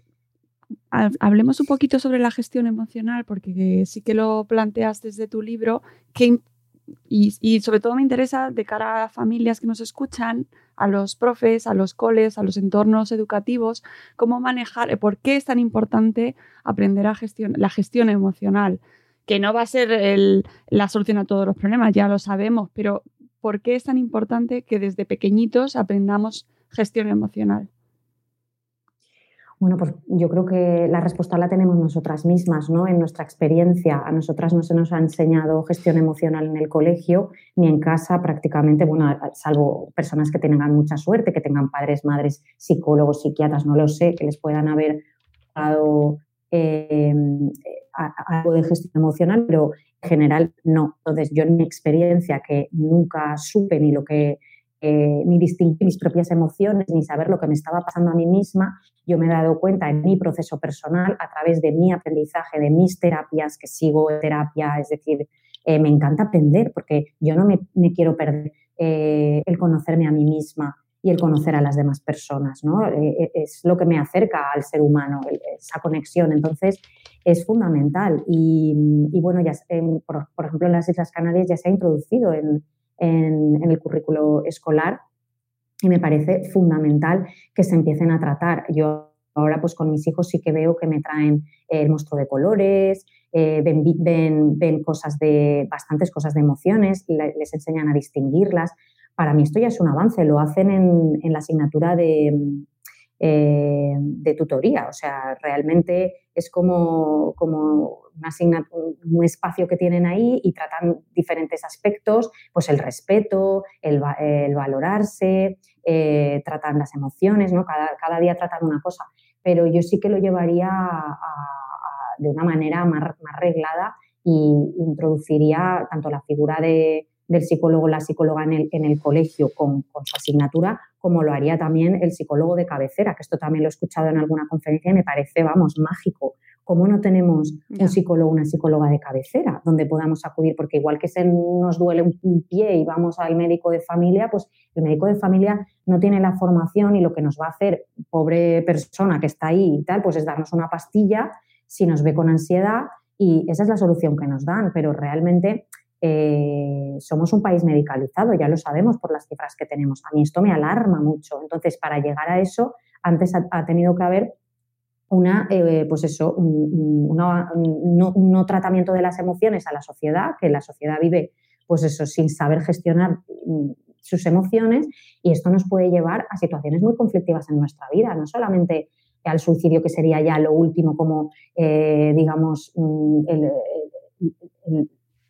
hablemos un poquito sobre la gestión emocional, porque sí que lo planteas desde tu libro, que y, sobre todo me interesa de cara a familias que nos escuchan, a los profes, a los coles, a los entornos educativos, cómo manejar, eh, por qué es tan importante aprender a gestionar la gestión emocional, que no va a ser la solución a todos los problemas, ya lo sabemos, pero ¿por qué es tan importante que desde pequeñitos aprendamos gestión emocional? Bueno, pues yo creo que la respuesta la tenemos nosotras mismas, ¿no? En nuestra experiencia. A nosotras no se nos ha enseñado gestión emocional en el colegio ni en casa prácticamente, bueno, salvo personas que tengan mucha suerte, que tengan padres, madres, psicólogos, psiquiatras, no lo sé, que les puedan haber dado em, algo de gestión emocional, pero en general no. Entonces, yo en mi experiencia, que nunca supe ni lo que eh, ni distinguir mis propias emociones, ni saber lo que me estaba pasando a mí misma, yo me he dado cuenta en mi proceso personal, a través de mi aprendizaje, de mis terapias, que sigo terapia, es decir, eh, me encanta aprender porque yo no me, quiero perder eh, el conocerme a mí misma y el conocer a las demás personas, ¿no? es lo que me acerca al ser humano, esa conexión. Entonces, es fundamental. Y, bueno, ya, por, por, ejemplo, en las Islas Canarias ya se ha introducido en, en, el currículo escolar y me parece fundamental que se empiecen a tratar. Yo ahora pues con mis hijos sí que veo que me traen el monstruo de colores, eh, ven, ven, cosas de, bastantes cosas de emociones, les enseñan a distinguirlas. Para mí esto ya es un avance, lo hacen en, en la asignatura de, eh, de tutoría. O sea, realmente es como, como un espacio que tienen ahí y tratan diferentes aspectos, pues el respeto, el, valorarse, eh, tratan las emociones, ¿no? Cada, día tratan una cosa. Pero yo sí que lo llevaría de una manera más, más reglada y introduciría tanto la figura de, del psicólogo o la psicóloga en el, en el colegio con, con, su asignatura, como lo haría también el psicólogo de cabecera, que esto también lo he escuchado en alguna conferencia y me parece, vamos, mágico. ¿Cómo no tenemos un psicólogo una psicóloga de cabecera donde podamos acudir? Porque igual que se nos duele un pie y vamos al médico de familia, pues el médico de familia no tiene la formación y lo que nos va a hacer, pobre persona que está ahí y tal, pues es darnos una pastilla si nos ve con ansiedad y esa es la solución que nos dan, pero realmente eh, somos un país medicalizado, ya lo sabemos por las cifras que tenemos. A mí esto me alarma mucho. Entonces, para llegar a eso, antes ha, tenido que haber una, eh, pues eso, un, no, tratamiento de las emociones a la sociedad, que la sociedad vive, pues eso, sin saber gestionar mm, sus emociones y esto nos puede llevar a situaciones muy conflictivas en nuestra vida, no solamente al suicidio, que sería ya lo último, como, eh, digamos, mm, el,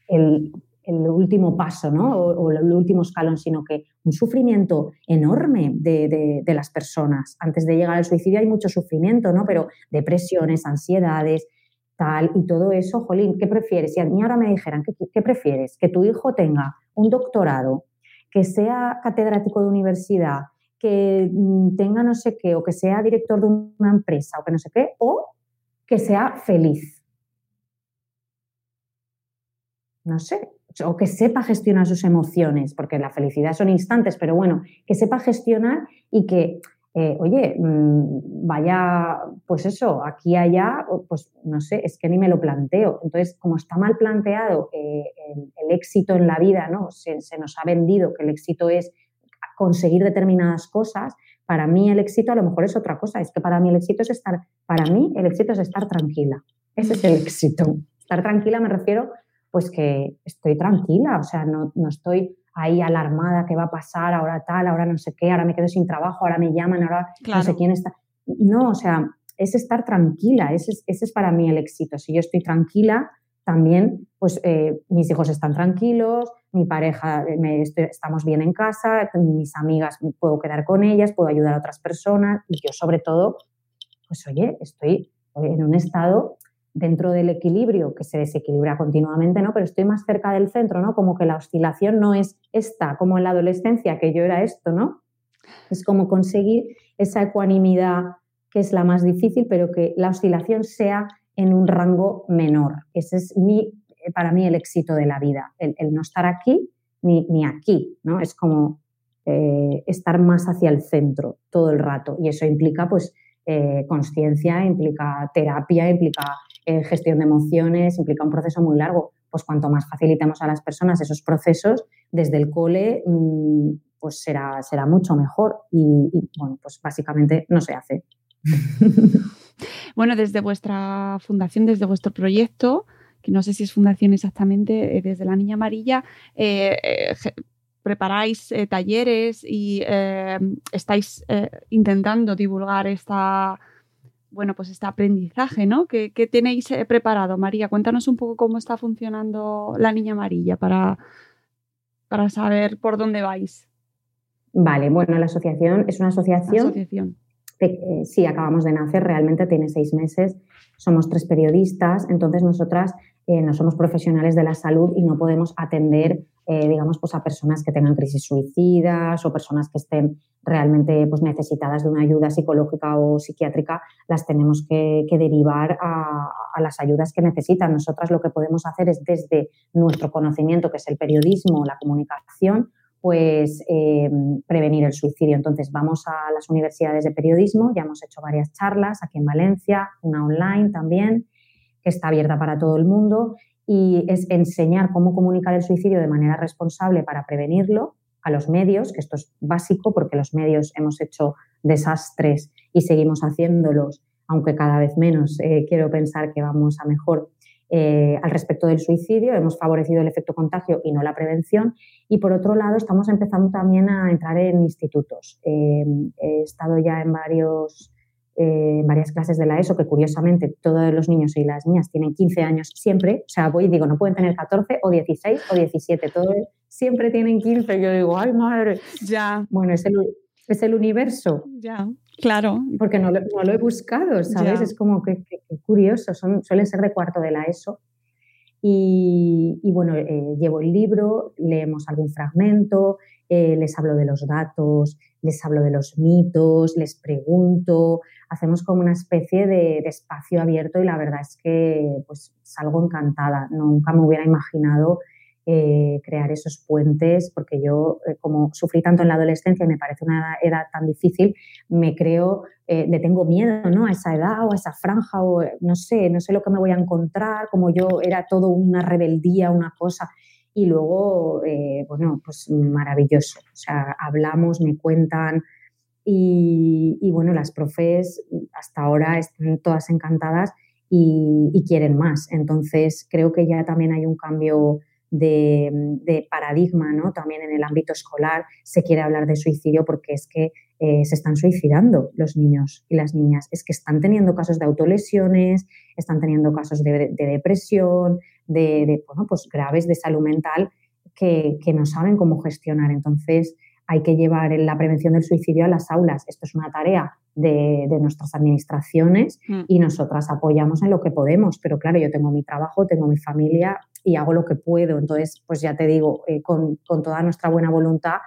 último paso, ¿no? O, el último escalón, sino que un sufrimiento enorme de, las personas. Antes de llegar al suicidio hay mucho sufrimiento, ¿no? Pero depresiones, ansiedades, tal, y todo eso, jolín, ¿qué prefieres? Si a mí ahora me dijeran, ¿qué, qué prefieres? Que tu hijo tenga un doctorado, que sea catedrático de universidad, que mm, tenga no sé qué, o que sea director de una empresa, o que no sé qué, o que sea feliz. No sé, o que sepa gestionar sus emociones, porque la felicidad son instantes, pero bueno, que sepa gestionar y que, eh, oye, mm, vaya, pues eso, aquí, allá, pues no sé, es que ni me lo planteo. Entonces, como está mal planteado eh, el, éxito en la vida, ¿no? se, nos ha vendido que el éxito es conseguir determinadas cosas, para mí el éxito a lo mejor es otra cosa. Es que para mí el éxito es estar, para mí el éxito es estar tranquila. Ese es el éxito. Estar tranquila me refiero pues que estoy tranquila, o sea, no, estoy ahí alarmada, qué va a pasar, ahora tal, ahora no sé qué, ahora me quedo sin trabajo, ahora me llaman, ahora no sé quién está. No, o sea, es estar tranquila, ese es para mí el éxito. Si yo estoy tranquila, también pues eh, mis hijos están tranquilos, mi pareja, eh, estamos bien en casa, mis amigas puedo quedar con ellas, puedo ayudar a otras personas y yo sobre todo, pues oye, estoy en un estado dentro del equilibrio que se desequilibra continuamente, ¿no? Pero estoy más cerca del centro, ¿no? Como que la oscilación no es esta, como en la adolescencia, que yo era esto, ¿no? Es como conseguir esa ecuanimidad que es la más difícil, pero que la oscilación sea en un rango menor. Ese es mi, eh, para mí el éxito de la vida, el, no estar aquí ni, aquí, ¿no? Es como eh, estar más hacia el centro todo el rato y eso implica pues eh, conciencia, implica terapia, implica gestión de emociones, implica un proceso muy largo. Pues cuanto más facilitemos a las personas esos procesos, desde el cole, mm, pues será, será mucho mejor y, bueno, pues básicamente no se hace. Bueno, desde vuestra fundación, desde vuestro proyecto, que no sé si es fundación exactamente, eh, desde la Niña Amarilla, eh, eh, preparáis talleres y estáis intentando divulgar esta, bueno, pues este aprendizaje, ¿no? ¿Qué, tenéis preparado, María? Cuéntanos un poco cómo está funcionando la Niña Amarilla para, para saber por dónde vais. Vale, bueno, la asociación es una asociación, asociación. Eh, sí, acabamos de nacer, realmente tiene seis meses, somos tres periodistas, entonces nosotras eh, no somos profesionales de la salud y no podemos atender, eh, digamos, pues a personas que tengan crisis suicidas o personas que estén realmente pues, necesitadas de una ayuda psicológica o psiquiátrica, las tenemos que, derivar a, las ayudas que necesitan. Nosotras lo que podemos hacer es desde nuestro conocimiento, que es el periodismo, la comunicación, pues eh, prevenir el suicidio. Entonces vamos a las universidades de periodismo, ya hemos hecho varias charlas aquí en Valencia, una online también, que está abierta para todo el mundo, y es enseñar cómo comunicar el suicidio de manera responsable para prevenirlo a los medios, que esto es básico porque los medios hemos hecho desastres y seguimos haciéndolos, aunque cada vez menos eh, quiero pensar que vamos a mejor eh, al respecto del suicidio, hemos favorecido el efecto contagio y no la prevención. Y por otro lado, estamos empezando también a entrar en institutos. Eh, he estado ya en varios, eh, varias clases de la ESO, que curiosamente todos los niños y las niñas tienen 15 años siempre. O sea, voy y digo, no pueden tener 14 o 16 o 17, todos siempre tienen 15. Yo digo, ay madre. Ya. Bueno, es el, es el universo. Ya. Claro. Porque no lo, he buscado, ¿sabes? Es como que, curioso, son, suelen ser de cuarto de la ESO. Y, bueno, eh, llevo el libro, leemos algún fragmento, eh, les hablo de los datos, les hablo de los mitos, les pregunto, hacemos como una especie de, de espacio abierto y la verdad es que pues salgo encantada. Nunca me hubiera imaginado eh, crear esos puentes, porque yo, eh, como sufrí tanto en la adolescencia y me parece una edad tan difícil, me creo, eh, le tengo miedo ¿no? a esa edad o a esa franja, o no sé, no sé lo que me voy a encontrar, como yo era todo una rebeldía, una cosa. Y luego, bueno, pues maravilloso. O sea, hablamos, me cuentan, y, bueno, las profes hasta ahora están todas encantadas y, quieren más. Entonces, creo que ya también hay un cambio de, paradigma, ¿no? También en el ámbito escolar se quiere hablar de suicidio porque es que eh, se están suicidando los niños y las niñas. Es que están teniendo casos de autolesiones, están teniendo casos de, depresión, de, bueno, pues graves de salud mental que, que no saben cómo gestionar. Entonces, hay que llevar la prevención del suicidio a las aulas. Esto es una tarea de, nuestras administraciones mm. y nosotras apoyamos en lo que podemos. Pero claro, yo tengo mi trabajo, tengo mi familia y hago lo que puedo. Entonces, pues ya te digo, eh, con, toda nuestra buena voluntad,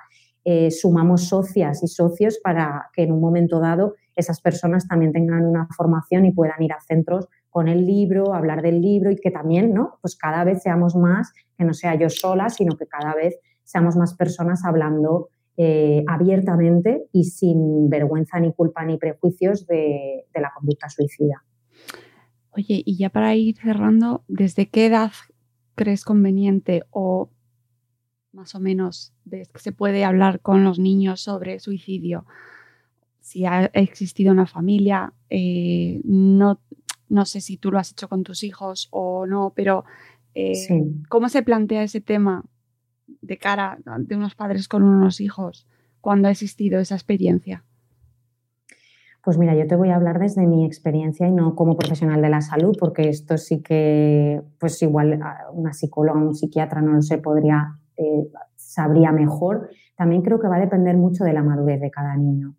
eh, sumamos socias y socios para que en un momento dado esas personas también tengan una formación y puedan ir a centros con el libro, hablar del libro y que también, ¿no? Pues cada vez seamos más, que no sea yo sola, sino que cada vez seamos más personas hablando eh, abiertamente y sin vergüenza ni culpa ni prejuicios de, la conducta suicida. Oye, y ya para ir cerrando, ¿desde qué edad crees conveniente o más o menos que se puede hablar con los niños sobre suicidio? Si ha existido una familia, eh, no, no sé si tú lo has hecho con tus hijos o no, pero eh, ¿cómo se plantea ese tema de cara de unos padres con unos hijos cuando ha existido esa experiencia? Pues mira, yo te voy a hablar desde mi experiencia y no como profesional de la salud, porque esto sí que, pues igual una psicóloga, un psiquiatra, no lo sé, podría, eh, sabría mejor. También creo que va a depender mucho de la madurez de cada niño.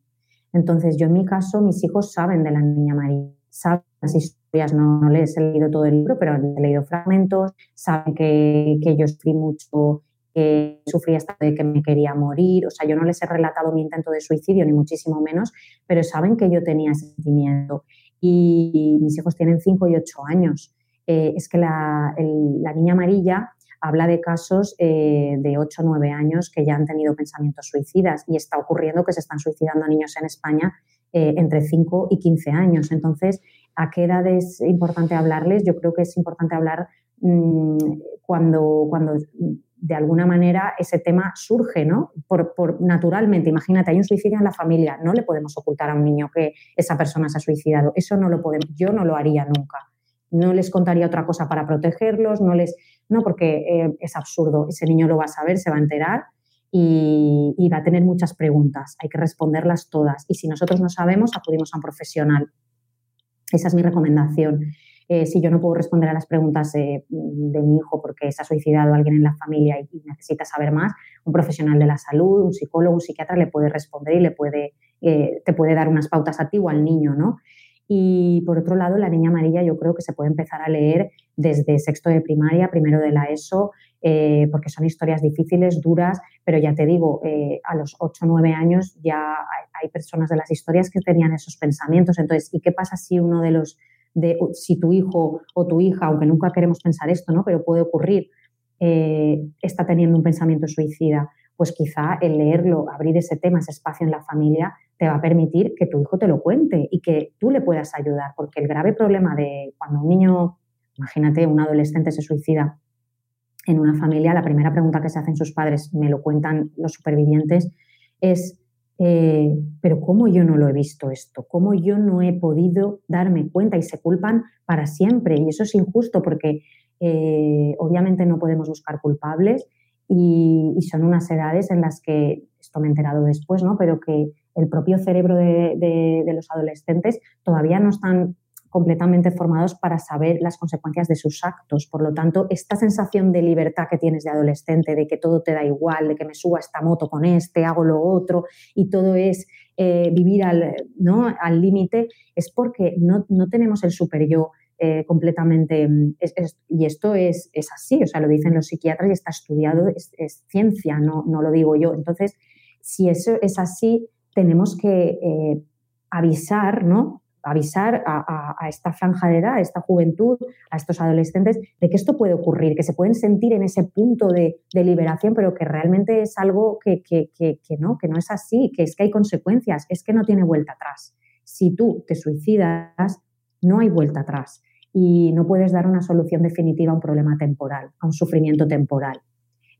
Entonces, yo en mi caso, mis hijos saben de la niña María, saben las historias, no, les he leído todo el libro, pero he leído fragmentos, saben que, que yo sufrí mucho que sufría hasta de que me quería morir. O sea, yo no les he relatado mi intento de suicidio, ni muchísimo menos, pero saben que yo tenía sentimiento. Y mis hijos tienen 5 y 8 años. Eh, es que la, niña amarilla habla de casos eh, de 8 o 9 años que ya han tenido pensamientos suicidas y está ocurriendo que se están suicidando niños en España eh, entre 5 y 15 años. Entonces, ¿a qué edad es importante hablarles? Yo creo que es importante hablar mm, cuando, cuando de alguna manera ese tema surge, ¿no? Por, naturalmente, imagínate, hay un suicidio en la familia, no le podemos ocultar a un niño que esa persona se ha suicidado, eso no lo podemos, yo no lo haría nunca. No les contaría otra cosa para protegerlos, no les, no, porque eh, es absurdo, ese niño lo va a saber, se va a enterar y, y va a tener muchas preguntas, hay que responderlas todas y si nosotros no sabemos, acudimos a un profesional. Esa es mi recomendación. Eh, si yo no puedo responder a las preguntas de mi hijo porque se ha suicidado alguien en la familia y, necesita saber más, un profesional de la salud, un psicólogo, un psiquiatra le puede responder y le puede, eh, te puede dar unas pautas a ti o al niño, ¿no? Y por otro lado, la niña amarilla yo creo que se puede empezar a leer desde sexto de primaria, primero de la ESO, eh, porque son historias difíciles, duras, pero ya te digo, a los 8 o 9 años ya hay, personas de las historias que tenían esos pensamientos. Entonces, ¿y qué pasa si uno de los de si tu hijo o tu hija, aunque nunca queremos pensar esto, ¿no? pero puede ocurrir, eh, está teniendo un pensamiento suicida, pues quizá el leerlo, abrir ese tema, ese espacio en la familia, te va a permitir que tu hijo te lo cuente y que tú le puedas ayudar, porque el grave problema de cuando un niño, imagínate, un adolescente se suicida en una familia, la primera pregunta que se hacen sus padres, me lo cuentan los supervivientes, es eh, pero ¿cómo yo no lo he visto esto? ¿Cómo yo no he podido darme cuenta? Y se culpan para siempre. Y eso es injusto porque eh, obviamente no podemos buscar culpables y, son unas edades en las que, esto me he enterado después, ¿no? pero que el propio cerebro de los adolescentes todavía no están completamente formados para saber las consecuencias de sus actos. Por lo tanto, esta sensación de libertad que tienes de adolescente, de que todo te da igual, de que me suba esta moto con este, hago lo otro, y todo es eh, vivir al límite, es porque no, tenemos el super yo eh, completamente. y esto es, es, así, o sea, lo dicen los psiquiatras y está estudiado, es, ciencia, no, no, lo digo yo. Entonces, si eso es así, tenemos que eh, avisar, ¿no? Avisar a, esta franja de edad, a esta juventud, a estos adolescentes, de que esto puede ocurrir, que se pueden sentir en ese punto de, liberación, pero que realmente es algo que, no, que no es así, que es que hay consecuencias, es que no tiene vuelta atrás. Si tú te suicidas, no hay vuelta atrás y no puedes dar una solución definitiva a un problema temporal, a un sufrimiento temporal.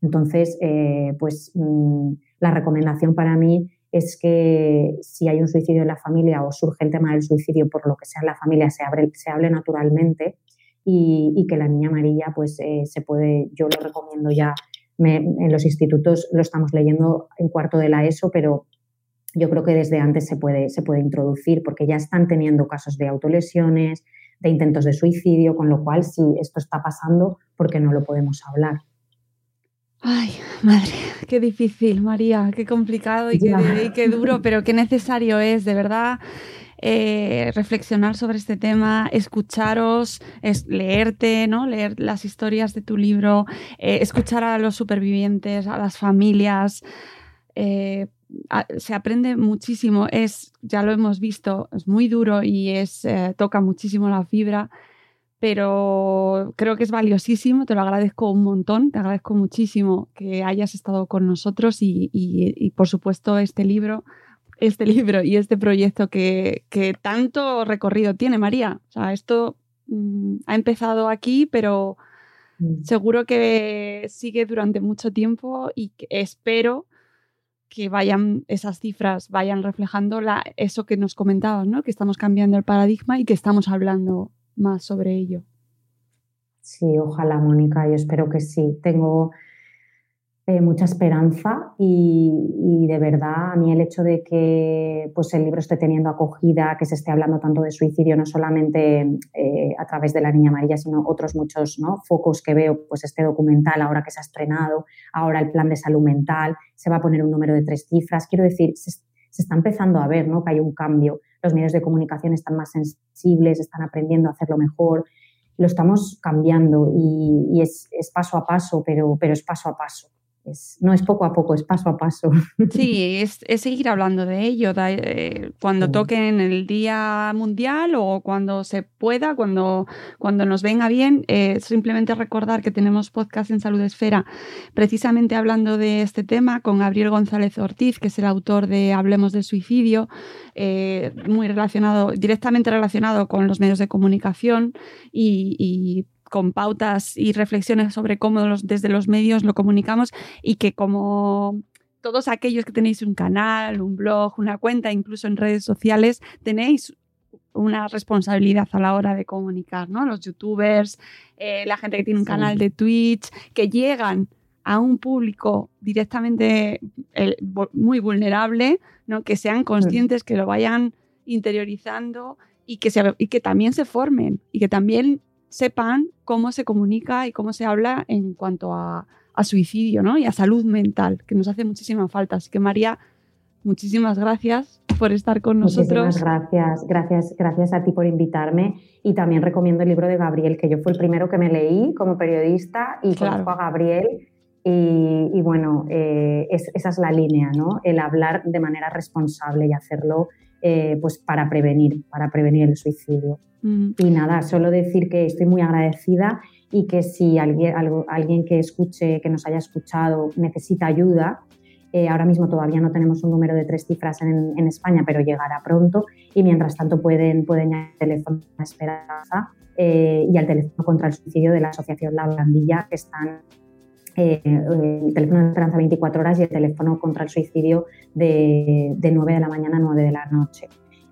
Entonces, eh, pues mm, la recomendación para mí es que si hay un suicidio en la familia o surge el tema del suicidio por lo que sea en la familia, se, abre, se hable naturalmente y, que la niña amarilla pues eh, se puede, yo lo recomiendo ya, en los institutos lo estamos leyendo en cuarto de la ESO, pero yo creo que desde antes se puede, se puede introducir porque ya están teniendo casos de autolesiones, de intentos de suicidio, con lo cual si esto está pasando, ¿por qué no lo podemos hablar? Ay, madre, qué difícil, María, qué complicado y qué, duro, pero qué necesario es, de verdad. Eh, reflexionar sobre este tema, escucharos, es, leerte, ¿no? leer las historias de tu libro, eh, escuchar a los supervivientes, a las familias. Eh, se aprende muchísimo, es, ya lo hemos visto, es muy duro y es, toca muchísimo la fibra, pero creo que es valiosísimo, te lo agradezco un montón, te agradezco muchísimo que hayas estado con nosotros y, por supuesto este libro, este libro y este proyecto que, tanto recorrido tiene, María. O sea, esto mm, ha empezado aquí, pero mm. seguro que sigue durante mucho tiempo y espero que vayan esas cifras vayan reflejando la, eso que nos comentabas, ¿no? Que estamos cambiando el paradigma y que estamos hablando más sobre ello. Sí, ojalá, Mónica, yo espero que sí. Tengo eh, mucha esperanza y, de verdad a mí el hecho de que pues, el libro esté teniendo acogida, que se esté hablando tanto de suicidio, no solamente eh, a través de La Niña Amarilla, sino otros muchos ¿no? focos que veo, pues este documental ahora que se ha estrenado, ahora el plan de salud mental, se va a poner un número de tres cifras. Quiero decir, se, se está empezando a ver ¿no? que hay un cambio los medios de comunicación están más sensibles, están aprendiendo a hacerlo mejor, lo estamos cambiando y, es, es, paso a paso, pero, pero es paso a paso no es poco a poco, es paso a paso. Sí, es, seguir hablando de ello, eh, cuando toquen el Día Mundial o cuando se pueda, cuando, cuando nos venga bien, eh, simplemente recordar que tenemos podcast en Salud Esfera precisamente hablando de este tema con Gabriel González Ortiz, que es el autor de Hablemos del Suicidio, eh, muy relacionado, directamente relacionado con los medios de comunicación y, y con pautas y reflexiones sobre cómo desde los medios lo comunicamos y que como todos aquellos que tenéis un canal, un blog, una cuenta, incluso en redes sociales, tenéis una responsabilidad a la hora de comunicar, ¿no? Los youtubers, eh, la gente que tiene un canal de Twitch, que llegan a un público directamente muy vulnerable, ¿no? que sean conscientes, que lo vayan interiorizando y que, y que también se formen y que también sepan cómo se comunica y cómo se habla en cuanto a, suicidio ¿no? y a salud mental, que nos hace muchísima falta. Así que María, muchísimas gracias por estar con nosotros. Muchísimas gracias, gracias, gracias a ti por invitarme y también recomiendo el libro de Gabriel, que yo fue el primero que me leí como periodista y conozco a Gabriel y, bueno, eh, esa es la línea, ¿no? El hablar de manera responsable y hacerlo eh, pues para prevenir, para prevenir el suicidio. Y nada, solo decir que estoy muy agradecida y que si alguien, alguien que escuche, que nos haya escuchado, necesita ayuda, eh, ahora mismo todavía no tenemos un número de tres cifras en, España, pero llegará pronto. Y mientras tanto pueden, pueden al teléfono de Esperanza eh, y al teléfono contra el suicidio de la Asociación La Blandilla, que están eh, el teléfono de Esperanza 24 horas y el teléfono contra el suicidio de, de 9 de la mañana a 9 de la noche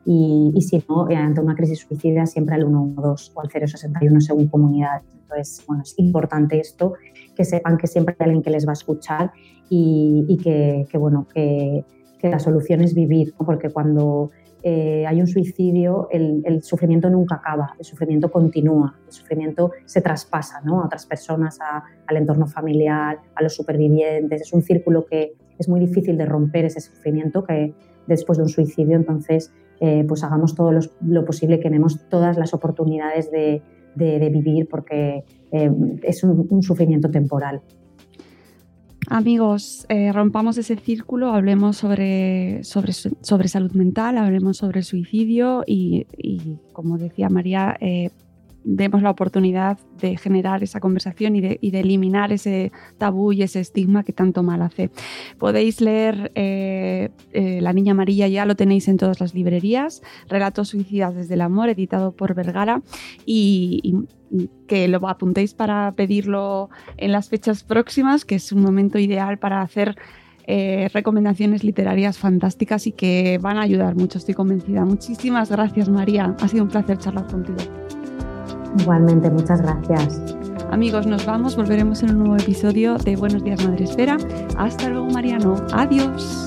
y, si no, eh, ante una crisis suicida siempre al 112 o al 061 según comunidad. Entonces, bueno, es importante esto, que sepan que siempre hay alguien que les va a escuchar y, que, bueno, que, la solución es vivir, porque cuando eh, hay un suicidio, el, sufrimiento nunca acaba, el sufrimiento continúa, el sufrimiento se traspasa ¿no? a otras personas, al entorno familiar, a los supervivientes. Es un círculo que es muy difícil de romper ese sufrimiento que después de un suicidio. Entonces, eh, pues hagamos todo lo, posible, que demos todas las oportunidades de, vivir porque eh, es un, sufrimiento temporal. Amigos, eh, rompamos ese círculo, hablemos sobre, sobre, sobre, salud mental, hablemos sobre suicidio y, como decía María, demos la oportunidad de generar esa conversación y de, eliminar ese tabú y ese estigma que tanto mal hace. Podéis leer eh, eh, La Niña Amarilla, ya lo tenéis en todas las librerías, Relatos Suicidas desde el Amor, editado por Vergara, y, que lo apuntéis para pedirlo en las fechas próximas, que es un momento ideal para hacer eh, recomendaciones literarias fantásticas y que van a ayudar mucho, estoy convencida. Muchísimas gracias, María. Ha sido un placer charlar contigo. Igualmente, muchas gracias. Amigos, nos vamos. Volveremos en un nuevo episodio de Buenos Días Madre Esfera. Hasta luego, Mariano. Adiós.